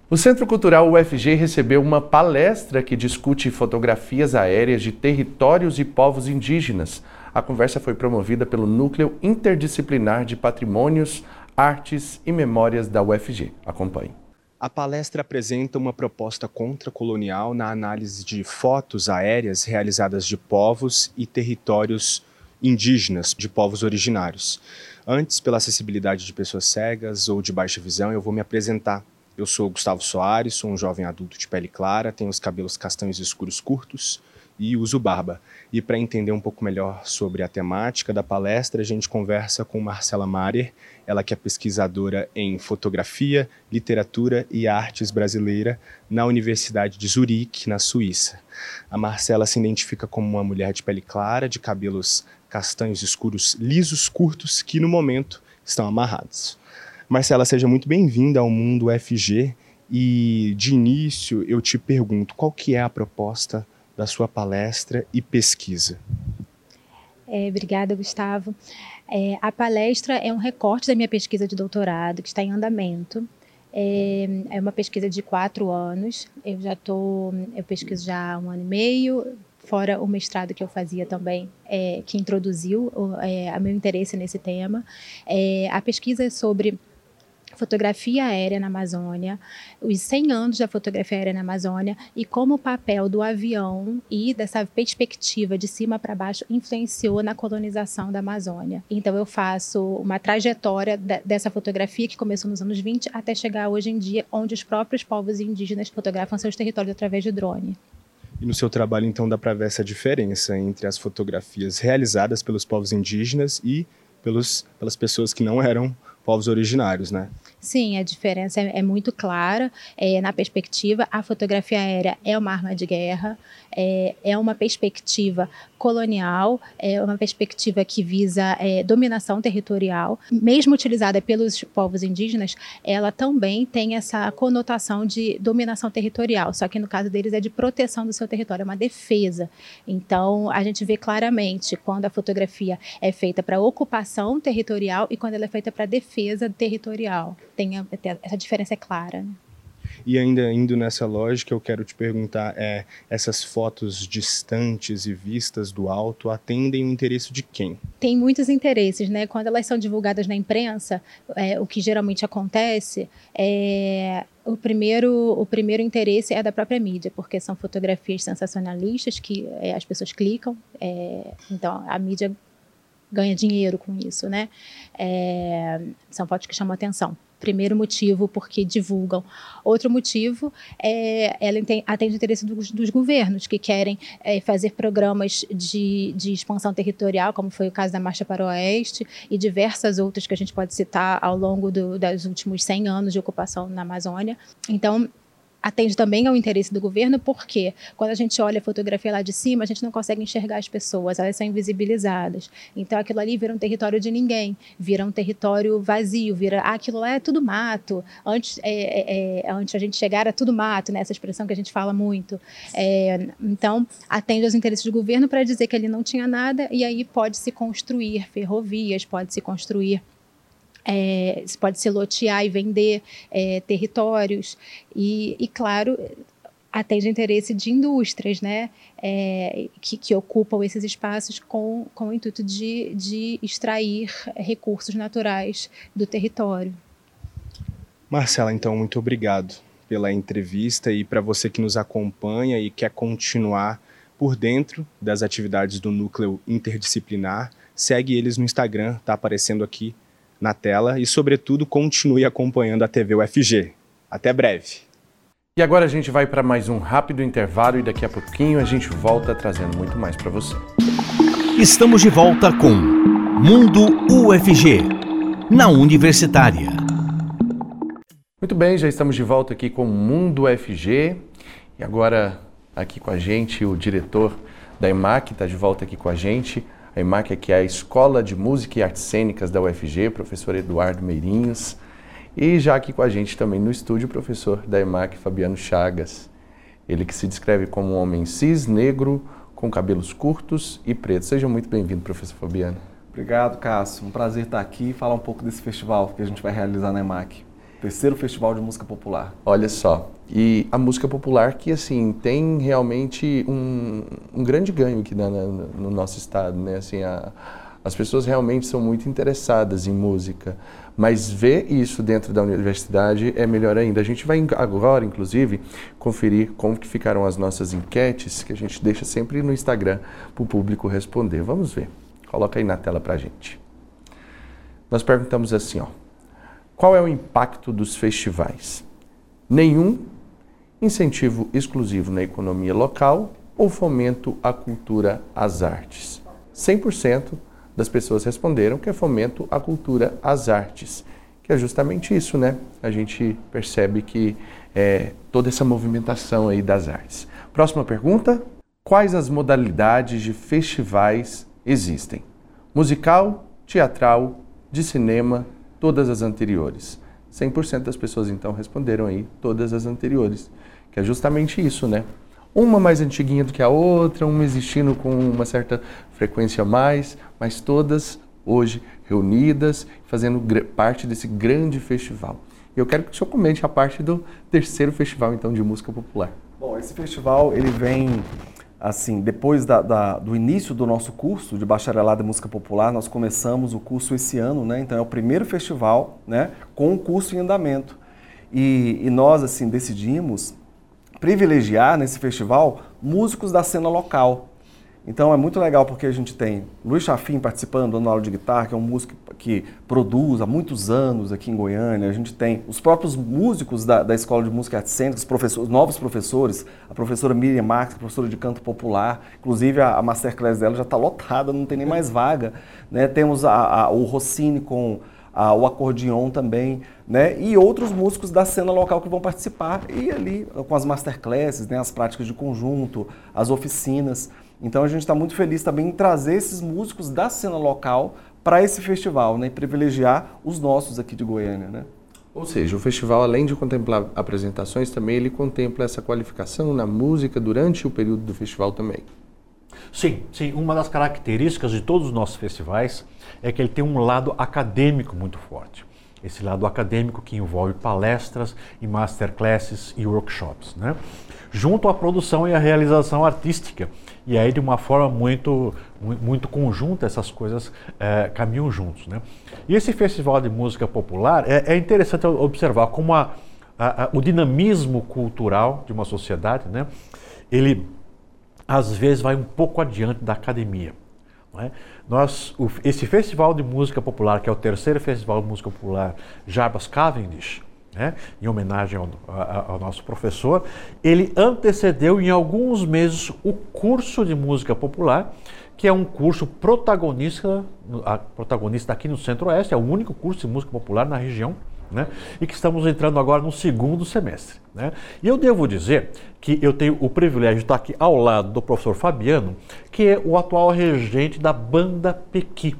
O Centro Cultural UFG recebeu uma palestra que discute fotografias aéreas de territórios e povos indígenas. A conversa foi promovida pelo Núcleo Interdisciplinar de Patrimônios, Artes e Memórias da UFG. Acompanhe. A palestra apresenta uma proposta contracolonial na análise de fotos aéreas realizadas de povos e territórios indígenas, de povos originários. Antes, pela acessibilidade de pessoas cegas ou de baixa visão, eu vou me apresentar eu sou Gustavo Soares, sou um jovem adulto de pele clara, tenho os cabelos castanhos escuros curtos e uso barba. E para entender um pouco melhor sobre a temática da palestra, a gente conversa com Marcela Marer, ela que é pesquisadora em fotografia, literatura e artes brasileira na Universidade de Zurique, na Suíça. A Marcela se identifica como uma mulher de pele clara, de cabelos castanhos escuros lisos, curtos, que no momento estão amarrados. Marcela, seja muito bem-vinda ao Mundo FG e de início eu te pergunto, qual que é a proposta da sua palestra e pesquisa? É, obrigada, Gustavo. É, a palestra é um recorte da minha pesquisa de doutorado que está em andamento. É, é uma pesquisa de quatro anos. Eu já estou, eu pesquiso já há um ano e meio, fora o mestrado que eu fazia também, é, que introduziu o é, meu interesse nesse tema. É, a pesquisa é sobre fotografia aérea na Amazônia, os 100 anos da fotografia aérea na Amazônia e como o papel do avião e dessa perspectiva de cima para baixo influenciou na colonização da Amazônia. Então eu faço uma trajetória dessa fotografia que começou nos anos 20 até chegar hoje em dia, onde os próprios povos indígenas fotografam seus territórios através de drone. E no seu trabalho, então, dá para ver essa diferença entre as fotografias realizadas pelos povos indígenas e pelos, pelas pessoas que não eram povos originários, né? Sim, a diferença é, é muito clara. É, na perspectiva, a fotografia aérea é uma arma de guerra, é, é uma perspectiva colonial, é uma perspectiva que visa é, dominação territorial. Mesmo utilizada pelos povos indígenas, ela também tem essa conotação de dominação territorial, só que no caso deles é de proteção do seu território, é uma defesa. Então, a gente vê claramente quando a fotografia é feita para ocupação territorial e quando ela é feita para defesa territorial. Tem, essa diferença é clara. Né? E ainda indo nessa lógica, eu quero te perguntar: é, essas fotos distantes e vistas do alto atendem o interesse de quem? Tem muitos interesses, né? Quando elas são divulgadas na imprensa, é, o que geralmente acontece é o primeiro, o primeiro interesse é da própria mídia, porque são fotografias sensacionalistas que é, as pessoas clicam. É, então, a mídia ganha dinheiro com isso, né? É, são fotos que chamam atenção. Primeiro motivo, porque divulgam. Outro motivo é ela atende o interesse dos, dos governos, que querem é, fazer programas de, de expansão territorial, como foi o caso da Marcha para o Oeste, e diversas outras que a gente pode citar ao longo do, dos últimos 100 anos de ocupação na Amazônia. Então, atende também ao interesse do governo, porque quando a gente olha a fotografia lá de cima, a gente não consegue enxergar as pessoas, elas são invisibilizadas. Então aquilo ali vira um território de ninguém, vira um território vazio, vira ah, aquilo lá é tudo mato. Antes, é, é, é antes a gente chegar era tudo mato, né? essa expressão que a gente fala muito. É, então atende aos interesses do governo para dizer que ali não tinha nada e aí pode se construir ferrovias, pode se construir é, pode se lotear e vender é, territórios e, e, claro, atende interesse de indústrias, né, é, que, que, ocupam esses espaços com, com o intuito de, de extrair recursos naturais do território. Marcela, então, muito obrigado pela entrevista e para você que nos acompanha e quer continuar por dentro das atividades do núcleo interdisciplinar, segue eles no Instagram, está aparecendo aqui na tela e, sobretudo, continue acompanhando a TV UFG. Até breve. E agora a gente vai para mais um rápido intervalo e daqui a pouquinho a gente volta trazendo muito mais para você. Estamos de volta com Mundo UFG, na Universitária. Muito bem, já estamos de volta aqui com Mundo UFG e agora aqui com a gente o diretor da EMAC está de volta aqui com a gente, a EMAC, que é a Escola de Música e Artes Cênicas da UFG, professor Eduardo Meirinhos. E já aqui com a gente também no estúdio, o professor da EMAC, Fabiano Chagas. Ele que se descreve como um homem cis, negro, com cabelos curtos e pretos. Seja muito bem-vindo, professor Fabiano. Obrigado, Cássio. Um prazer estar aqui e falar um pouco desse festival que a gente vai realizar na EMAC. Terceiro Festival de Música Popular. Olha só, e a música popular que, assim, tem realmente um, um grande ganho aqui na, na, no nosso estado, né? Assim, a, as pessoas realmente são muito interessadas em música, mas ver isso dentro da universidade é melhor ainda. A gente vai agora, inclusive, conferir como que ficaram as nossas enquetes, que a gente deixa sempre no Instagram para o público responder. Vamos ver. Coloca aí na tela para a gente. Nós perguntamos assim, ó. Qual é o impacto dos festivais? Nenhum incentivo exclusivo na economia local ou fomento à cultura, às artes. 100% das pessoas responderam que é fomento à cultura, às artes, que é justamente isso, né? A gente percebe que é, toda essa movimentação aí das artes. Próxima pergunta: quais as modalidades de festivais existem? Musical, teatral, de cinema, todas as anteriores. 100% das pessoas então responderam aí todas as anteriores, que é justamente isso, né? Uma mais antiguinha do que a outra, uma existindo com uma certa frequência a mais, mas todas hoje reunidas, fazendo parte desse grande festival. E eu quero que o senhor comente a parte do terceiro festival então de música popular. Bom, esse festival ele vem assim, depois da, da, do início do nosso curso de bacharelado em música popular, nós começamos o curso esse ano, né? Então é o primeiro festival, né? Com o curso em andamento. E, e nós, assim, decidimos privilegiar nesse festival músicos da cena local. Então é muito legal porque a gente tem Luiz Chafim participando, dando aula de guitarra, que é um músico que produz há muitos anos aqui em Goiânia. A gente tem os próprios músicos da, da Escola de Música Artes Cênicas, professores, novos professores, a professora Miriam Marques, professora de canto popular. Inclusive a, a masterclass dela já está lotada, não tem nem mais vaga. Né? Temos a, a, o Rossini com o acordeon também, né? E outros músicos da cena local que vão participar e ali com as masterclasses, né? as práticas de conjunto, as oficinas. Então a gente está muito feliz também em trazer esses músicos da cena local para esse festival, né? E privilegiar os nossos aqui de Goiânia, né? Ou seja, o festival, além de contemplar apresentações, também ele contempla essa qualificação na música durante o período do festival também. Sim, sim. Uma das características de todos os nossos festivais é que ele tem um lado acadêmico muito forte. Esse lado acadêmico que envolve palestras e masterclasses e workshops, né? Junto à produção e à realização artística, e aí, de uma forma muito, muito conjunta, essas coisas é, caminham juntos. Né? E esse festival de música popular é, é interessante observar como a, a, a, o dinamismo cultural de uma sociedade, né? ele às vezes vai um pouco adiante da academia. É? Nós, o, esse festival de música popular, que é o terceiro festival de música popular Jarbas Cavendish, né, em homenagem ao, ao, nosso professor, ele antecedeu em alguns meses o curso de música popular, que é um curso protagonista, protagonista aqui no Centro-Oeste, é o único curso de música popular na região, né? e que estamos entrando agora no segundo semestre. Né? E eu devo dizer que eu tenho o privilégio de estar aqui ao lado do professor Fabiano, que é o atual regente da Banda Pequi.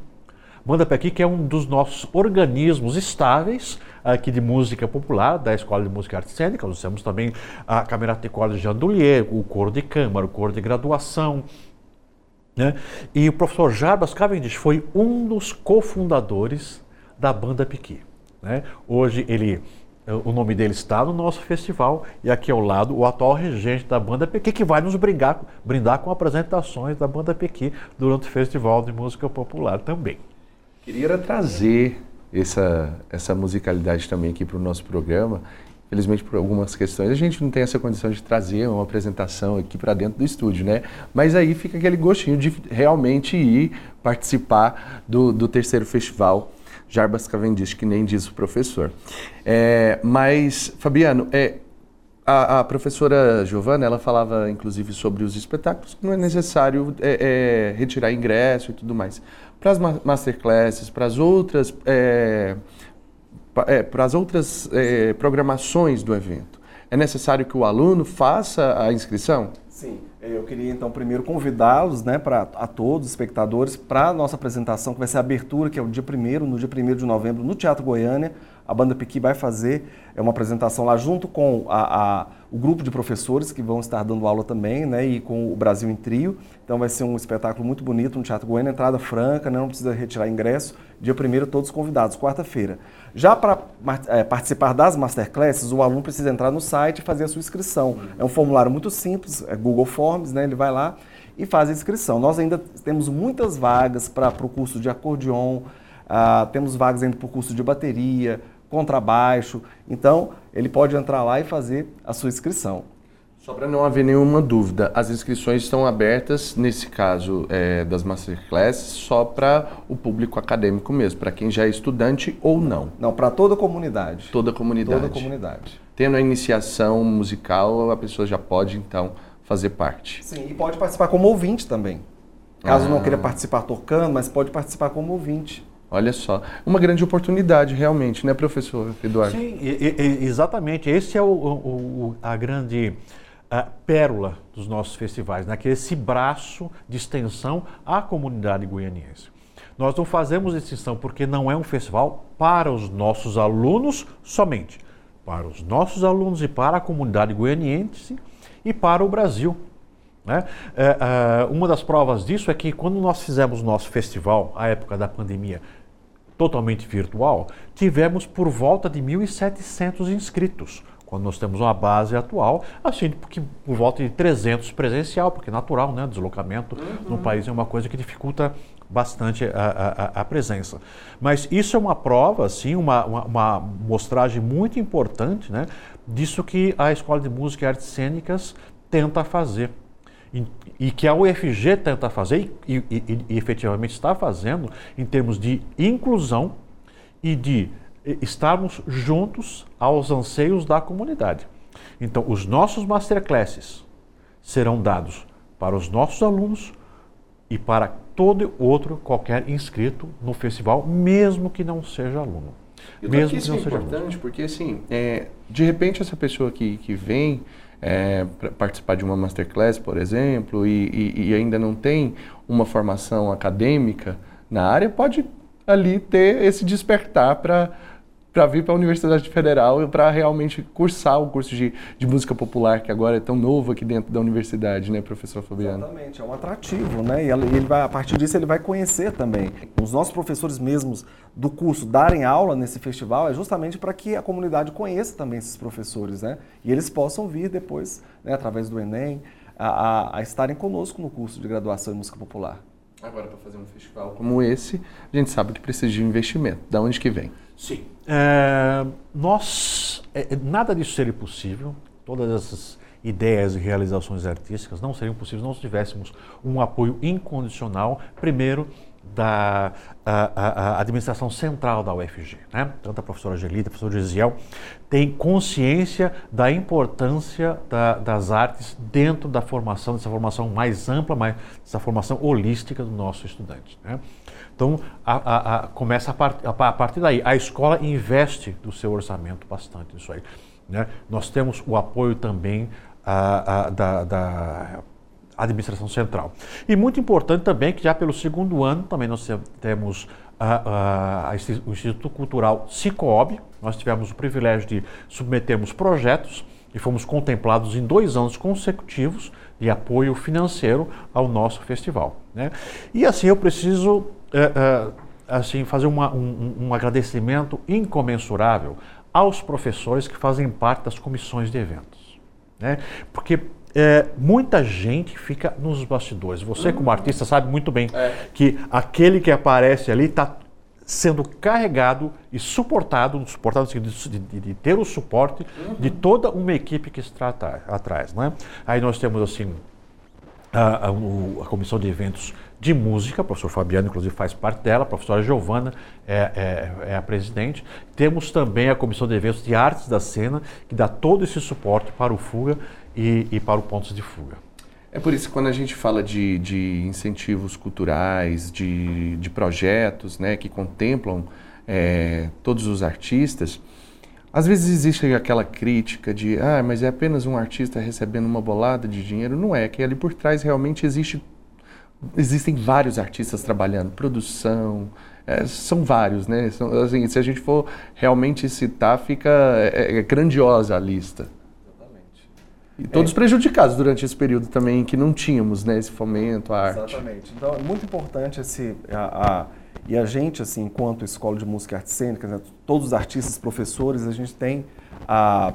Banda Pequi, que é um dos nossos organismos estáveis aqui de música popular, da Escola de Música e Arte Cênica. Nós temos também a Camerata de Jandoulier, o coro de câmara, o coro de graduação. Né? E o professor Jarbas Cavendish foi um dos cofundadores da Banda Pequi. Né? Hoje ele o nome dele está no nosso festival e aqui ao lado o atual regente da banda Pequi que vai nos brindar com apresentações da banda Pequi durante o Festival de Música Popular também. Queria trazer essa, essa musicalidade também aqui para o nosso programa. Felizmente, por algumas questões, a gente não tem essa condição de trazer uma apresentação aqui para dentro do estúdio, né? Mas aí fica aquele gostinho de realmente ir participar do, do terceiro festival Jarbas Cavendish, que nem diz o professor. É, mas, Fabiano, é, a, a, professora Giovana, ela falava inclusive sobre os espetáculos, que não é necessário é, é, retirar ingresso e tudo mais. Para as masterclasses, para as outras, é, é, para as outras é, programações do evento, é necessário que o aluno faça a inscrição? Sim. Eu queria então primeiro convidá-los, né, para a todos os espectadores, para a nossa apresentação, que vai ser a abertura, que é o dia 1 no dia 1 de novembro, no Teatro Goiânia. A banda Piqui vai fazer é uma apresentação lá junto com a, a, o grupo de professores que vão estar dando aula também, né, e com o Brasil em Trio. Então vai ser um espetáculo muito bonito no Teatro Goiânia, entrada franca, né, não precisa retirar ingresso. Dia 1 todos convidados, quarta-feira. Já para é, participar das masterclasses, o aluno precisa entrar no site e fazer a sua inscrição. É um formulário muito simples, é Google Forms, né, ele vai lá e faz a inscrição. Nós ainda temos muitas vagas para o curso de acordeon, ah, temos vagas ainda para o curso de bateria, contrabaixo. Então, ele pode entrar lá e fazer a sua inscrição. Só para não haver nenhuma dúvida, as inscrições estão abertas, nesse caso é, das masterclasses, só para o público acadêmico mesmo, para quem já é estudante ou não. Não, para toda a comunidade. Toda a comunidade. Toda a comunidade. Tendo a iniciação musical, a pessoa já pode então fazer parte. Sim, e pode participar como ouvinte também. Caso ah. não queira participar tocando, mas pode participar como ouvinte. Olha só, uma grande oportunidade realmente, né, professor Eduardo? Sim, exatamente. Esse é o, o, a grande a pérola dos nossos festivais, né? é esse braço de extensão à comunidade goianiense. Nós não fazemos extensão porque não é um festival para os nossos alunos somente, para os nossos alunos e para a comunidade goianiense e para o Brasil. Né? É, é, uma das provas disso é que quando nós fizemos nosso festival, à época da pandemia, totalmente virtual, tivemos por volta de 1.700 inscritos, quando nós temos uma base atual, assim, porque por volta de 300 presencial, porque é natural, né? Deslocamento uhum. no país é uma coisa que dificulta bastante a, a, a, presença. Mas isso é uma prova, assim, uma, uma, uma, mostragem muito importante, né? Disso que a Escola de Música e Artes Cênicas tenta fazer e que a UFG tenta fazer e, e, e, efetivamente está fazendo em termos de inclusão e de estarmos juntos aos anseios da comunidade. Então, os nossos masterclasses serão dados para os nossos alunos e para todo outro qualquer inscrito no festival, mesmo que não seja aluno. Eu mesmo que não é seja importante aluno. porque assim, é, de repente essa pessoa que, que vem é, participar de uma masterclass, por exemplo, e, e, e, ainda não tem uma formação acadêmica na área, pode ali ter esse despertar para para vir para a Universidade Federal para realmente cursar o curso de, de música popular que agora é tão novo aqui dentro da universidade, né, professor Fabiano? Exatamente, é um atrativo, né? E ele vai, a partir disso ele vai conhecer também. Os nossos professores mesmos do curso darem aula nesse festival é justamente para que a comunidade conheça também esses professores, né? E eles possam vir depois, né, através do Enem, a, a, a estarem conosco no curso de graduação em música popular. Agora, para fazer um festival como esse, a gente sabe que precisa de investimento. Da onde que vem? Sim. É, nós, é, é, nada disso seria possível, todas essas ideias e realizações artísticas não seriam possíveis se não tivéssemos um apoio incondicional, primeiro, da a, a, a administração central da UFG. Né? Tanto a professora Gelita, a professora Gisiel, tem consciência da importância da, das artes dentro da formação, dessa formação mais ampla, mais, dessa formação holística do nosso estudante. Né? Então, a, a, começa a, part, a, partir daí. A escola investe do seu orçamento bastante nisso aí. Né? Nós temos o apoio também da, da administração central. E muito importante também que já pelo segundo ano também nós temos a, a, o Instituto Cultural Cicobi, nós tivemos o privilégio de submetermos projetos e fomos contemplados em dois anos consecutivos de apoio financeiro ao nosso festival. Né? E assim eu preciso é, é, assim fazer uma, um, um agradecimento incomensurável aos professores que fazem parte das comissões de eventos. Né? Porque é, muita gente fica nos bastidores. Você, como artista, sabe muito bem é. que aquele que aparece ali está sendo carregado e suportado, suportado de, de, de ter o suporte uhum. de toda uma equipe que está atrás. Né? Aí nós temos assim a, a, a, comissão de eventos de música, o professor Fabiano, inclusive, faz parte dela, a professora Giovana é, é, é, a presidente. Temos também a comissão de eventos de artes da cena, que dá todo esse suporte para o Fuga e, e para o Pontos de Fuga. É por isso que quando a gente fala de, de incentivos culturais, de, de projetos né, que contemplam é, todos os artistas, às vezes existe aquela crítica de, ah, mas é apenas um artista recebendo uma bolada de dinheiro. Não é, que ali por trás realmente existe, existem vários artistas trabalhando, produção, é, são vários, né? São, assim, se a gente for realmente citar, fica é, é grandiosa a lista. E todos é. prejudicados durante esse período também que não tínhamos né, esse fomento à arte. Exatamente. Então é muito importante esse. A, a, e a gente, assim, enquanto escola de música e artes cênicas, né, todos os artistas, professores, a gente tem. A,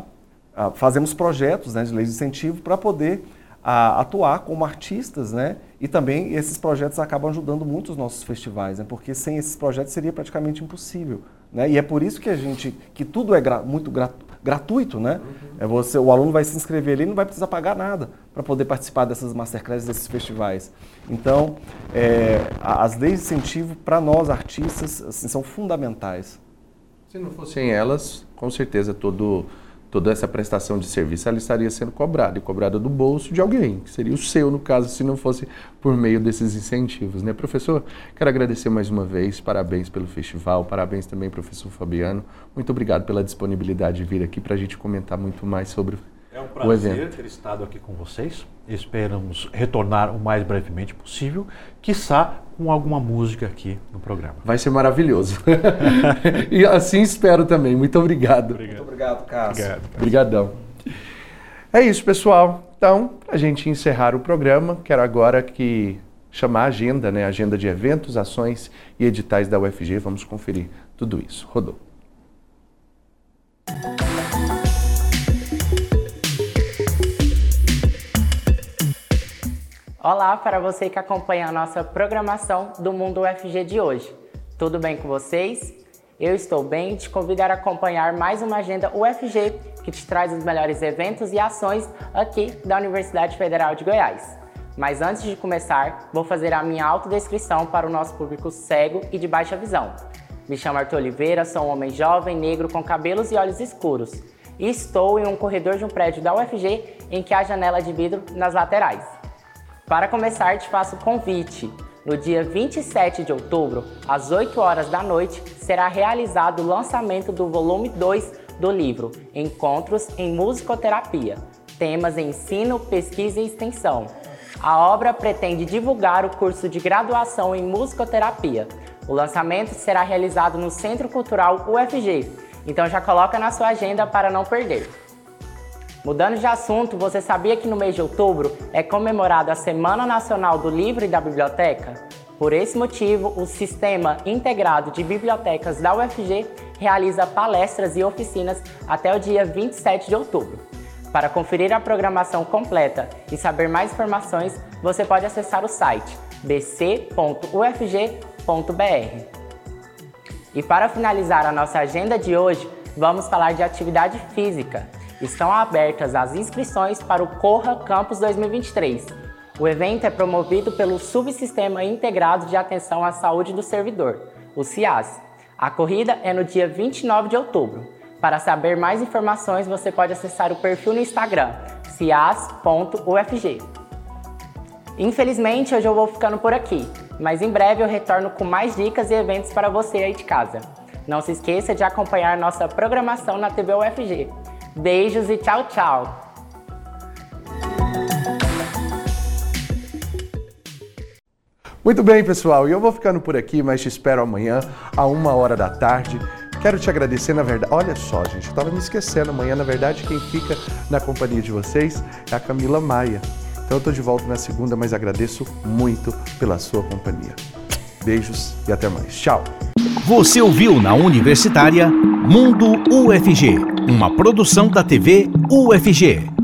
a, fazemos projetos né, de lei de incentivo para poder atuar como artistas, né? E também esses projetos acabam ajudando muito os nossos festivais, né? Porque sem esses projetos seria praticamente impossível. Né? E é por isso que a gente, que tudo é gra muito gratuito gratuito, né? Uhum. É você, o aluno vai se inscrever ali e não vai precisar pagar nada para poder participar dessas masterclasses, desses festivais. Então, é, as leis de incentivo para nós artistas assim, são fundamentais. Se não fossem elas, com certeza todo toda essa prestação de serviço ela estaria sendo cobrada e cobrada do bolso de alguém, que seria o seu no caso, se não fosse por meio desses incentivos, né, professor? Quero agradecer mais uma vez, parabéns pelo festival, parabéns também professor Fabiano, muito obrigado pela disponibilidade de vir aqui para a gente comentar muito mais sobre é um prazer ter estado aqui com vocês. Esperamos retornar o mais brevemente possível, quiçá com alguma música aqui no programa. Vai ser maravilhoso. e assim espero também. Muito obrigado. obrigado. Muito obrigado, Cássio. Obrigado, Obrigadão. É isso, pessoal. Então, para a gente encerrar o programa, quero agora que chamar a agenda, né? Agenda de eventos, ações e editais da UFG. Vamos conferir tudo isso. Rodou. Olá para você que acompanha a nossa programação do Mundo UFG de hoje. Tudo bem com vocês? Eu estou bem te convido a acompanhar mais uma agenda UFG que te traz os melhores eventos e ações aqui da Universidade Federal de Goiás. Mas antes de começar, vou fazer a minha autodescrição para o nosso público cego e de baixa visão. Me chamo Arthur Oliveira, sou um homem jovem, negro, com cabelos e olhos escuros. E estou em um corredor de um prédio da UFG em que há janela de vidro nas laterais. Para começar, te faço o convite. No dia 27 de outubro, às 8 horas da noite, será realizado o lançamento do volume 2 do livro Encontros em Musicoterapia. Temas em ensino, pesquisa e extensão. A obra pretende divulgar o curso de graduação em musicoterapia. O lançamento será realizado no Centro Cultural UFG, então já coloca na sua agenda para não perder. Mudando de assunto, você sabia que no mês de outubro é comemorada a Semana Nacional do Livro e da Biblioteca? Por esse motivo, o Sistema Integrado de Bibliotecas da UFG realiza palestras e oficinas até o dia 27 de outubro. Para conferir a programação completa e saber mais informações, você pode acessar o site bc.ufg.br. E para finalizar a nossa agenda de hoje, vamos falar de atividade física. Estão abertas as inscrições para o Corra Campus 2023. O evento é promovido pelo Subsistema Integrado de Atenção à Saúde do Servidor, o CIAS. A corrida é no dia 29 de outubro. Para saber mais informações, você pode acessar o perfil no Instagram, cias.ufg. Infelizmente, hoje eu vou ficando por aqui, mas em breve eu retorno com mais dicas e eventos para você aí de casa. Não se esqueça de acompanhar nossa programação na TV UFG. Beijos e tchau, tchau! Muito bem, pessoal, e eu vou ficando por aqui, mas te espero amanhã, a uma hora da tarde. Quero te agradecer, na verdade. Olha só, gente, eu tava me esquecendo. Amanhã, na verdade, quem fica na companhia de vocês é a Camila Maia. Então eu tô de volta na segunda, mas agradeço muito pela sua companhia. Beijos e até mais. Tchau. Você ouviu na Universitária Mundo UFG, uma produção da TV UFG.